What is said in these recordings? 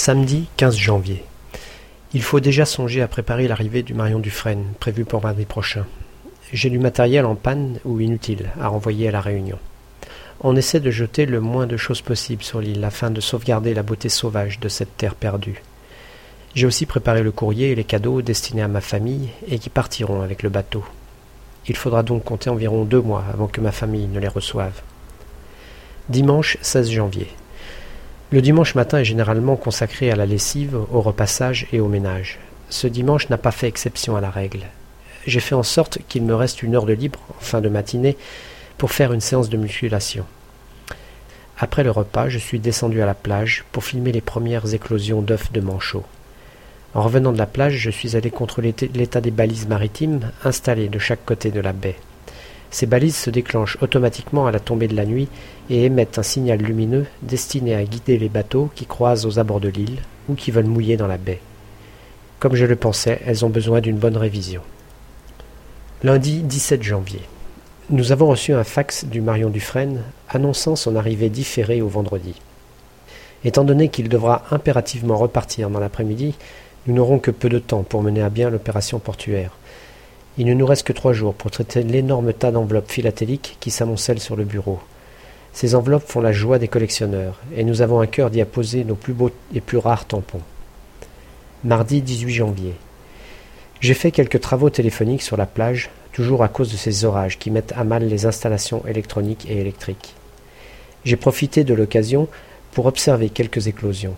Samedi 15 janvier. Il faut déjà songer à préparer l'arrivée du Marion Dufresne, prévu pour mardi prochain. J'ai du matériel en panne ou inutile à renvoyer à la Réunion. On essaie de jeter le moins de choses possible sur l'île afin de sauvegarder la beauté sauvage de cette terre perdue. J'ai aussi préparé le courrier et les cadeaux destinés à ma famille et qui partiront avec le bateau. Il faudra donc compter environ deux mois avant que ma famille ne les reçoive. Dimanche 16 janvier. Le dimanche matin est généralement consacré à la lessive, au repassage et au ménage. Ce dimanche n'a pas fait exception à la règle. J'ai fait en sorte qu'il me reste une heure de libre, en fin de matinée, pour faire une séance de musculation. Après le repas, je suis descendu à la plage pour filmer les premières éclosions d'œufs de manchots. En revenant de la plage, je suis allé contrôler l'état des balises maritimes installées de chaque côté de la baie. Ces balises se déclenchent automatiquement à la tombée de la nuit et émettent un signal lumineux destiné à guider les bateaux qui croisent aux abords de l'île ou qui veulent mouiller dans la baie. Comme je le pensais, elles ont besoin d'une bonne révision. Lundi 17 janvier. Nous avons reçu un fax du Marion Dufresne annonçant son arrivée différée au vendredi. Étant donné qu'il devra impérativement repartir dans l'après-midi, nous n'aurons que peu de temps pour mener à bien l'opération portuaire. Il ne nous reste que trois jours pour traiter l'énorme tas d'enveloppes philatéliques qui s'amoncellent sur le bureau. Ces enveloppes font la joie des collectionneurs, et nous avons un cœur d'y apposer nos plus beaux et plus rares tampons. Mardi 18 janvier. J'ai fait quelques travaux téléphoniques sur la plage, toujours à cause de ces orages qui mettent à mal les installations électroniques et électriques. J'ai profité de l'occasion pour observer quelques éclosions.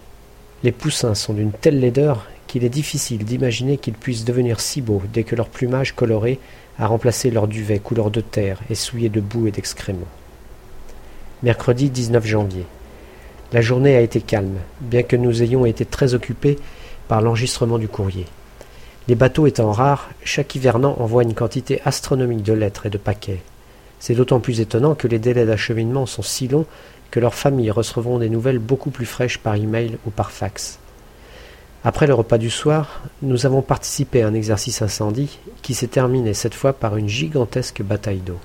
Les poussins sont d'une telle laideur qu'il est difficile d'imaginer qu'ils puissent devenir si beaux dès que leur plumage coloré a remplacé leur duvet couleur de terre et souillé de boue et d'excréments. Mercredi 19 janvier. La journée a été calme, bien que nous ayons été très occupés par l'enregistrement du courrier. Les bateaux étant rares, chaque hivernant envoie une quantité astronomique de lettres et de paquets. C'est d'autant plus étonnant que les délais d'acheminement sont si longs que leurs familles recevront des nouvelles beaucoup plus fraîches par email ou par fax. Après le repas du soir, nous avons participé à un exercice incendie qui s'est terminé cette fois par une gigantesque bataille d'eau.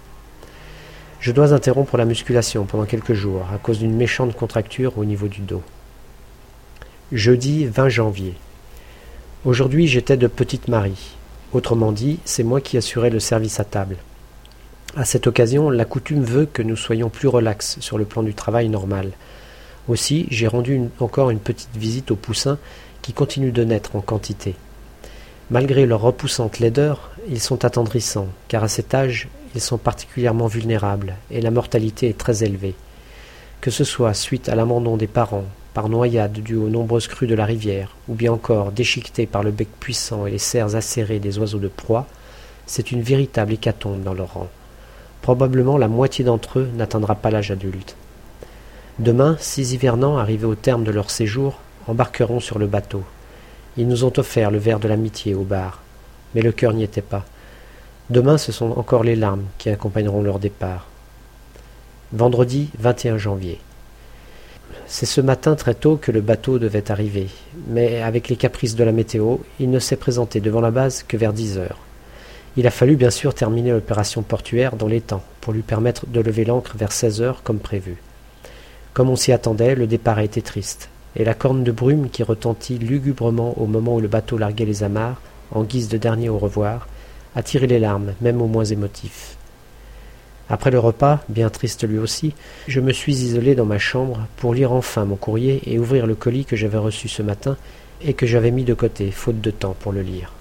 Je dois interrompre la musculation pendant quelques jours à cause d'une méchante contracture au niveau du dos. Jeudi 20 janvier. Aujourd'hui j'étais de Petite Marie. Autrement dit, c'est moi qui assurais le service à table. À cette occasion, la coutume veut que nous soyons plus relax sur le plan du travail normal. Aussi, j'ai rendu encore une petite visite aux poussins qui continuent de naître en quantité. Malgré leur repoussante laideur, ils sont attendrissants, car à cet âge, ils sont particulièrement vulnérables et la mortalité est très élevée. Que ce soit suite à l'abandon des parents, par noyade due aux nombreuses crues de la rivière, ou bien encore déchiquetés par le bec puissant et les serres acérées des oiseaux de proie, c'est une véritable hécatombe dans leur rang. Probablement la moitié d'entre eux n'atteindra pas l'âge adulte. Demain, six hivernants arrivés au terme de leur séjour embarqueront sur le bateau. Ils nous ont offert le verre de l'amitié au bar, mais le cœur n'y était pas. Demain, ce sont encore les larmes qui accompagneront leur départ. Vendredi 21 janvier. C'est ce matin très tôt que le bateau devait arriver, mais avec les caprices de la météo, il ne s'est présenté devant la base que vers dix heures. Il a fallu bien sûr terminer l'opération portuaire dans les temps pour lui permettre de lever l'ancre vers seize heures comme prévu. Comme on s'y attendait, le départ a été triste et la corne de brume qui retentit lugubrement au moment où le bateau larguait les amarres, en guise de dernier au revoir, attirait les larmes, même aux moins émotifs. Après le repas, bien triste lui aussi, je me suis isolé dans ma chambre pour lire enfin mon courrier et ouvrir le colis que j'avais reçu ce matin et que j'avais mis de côté, faute de temps pour le lire.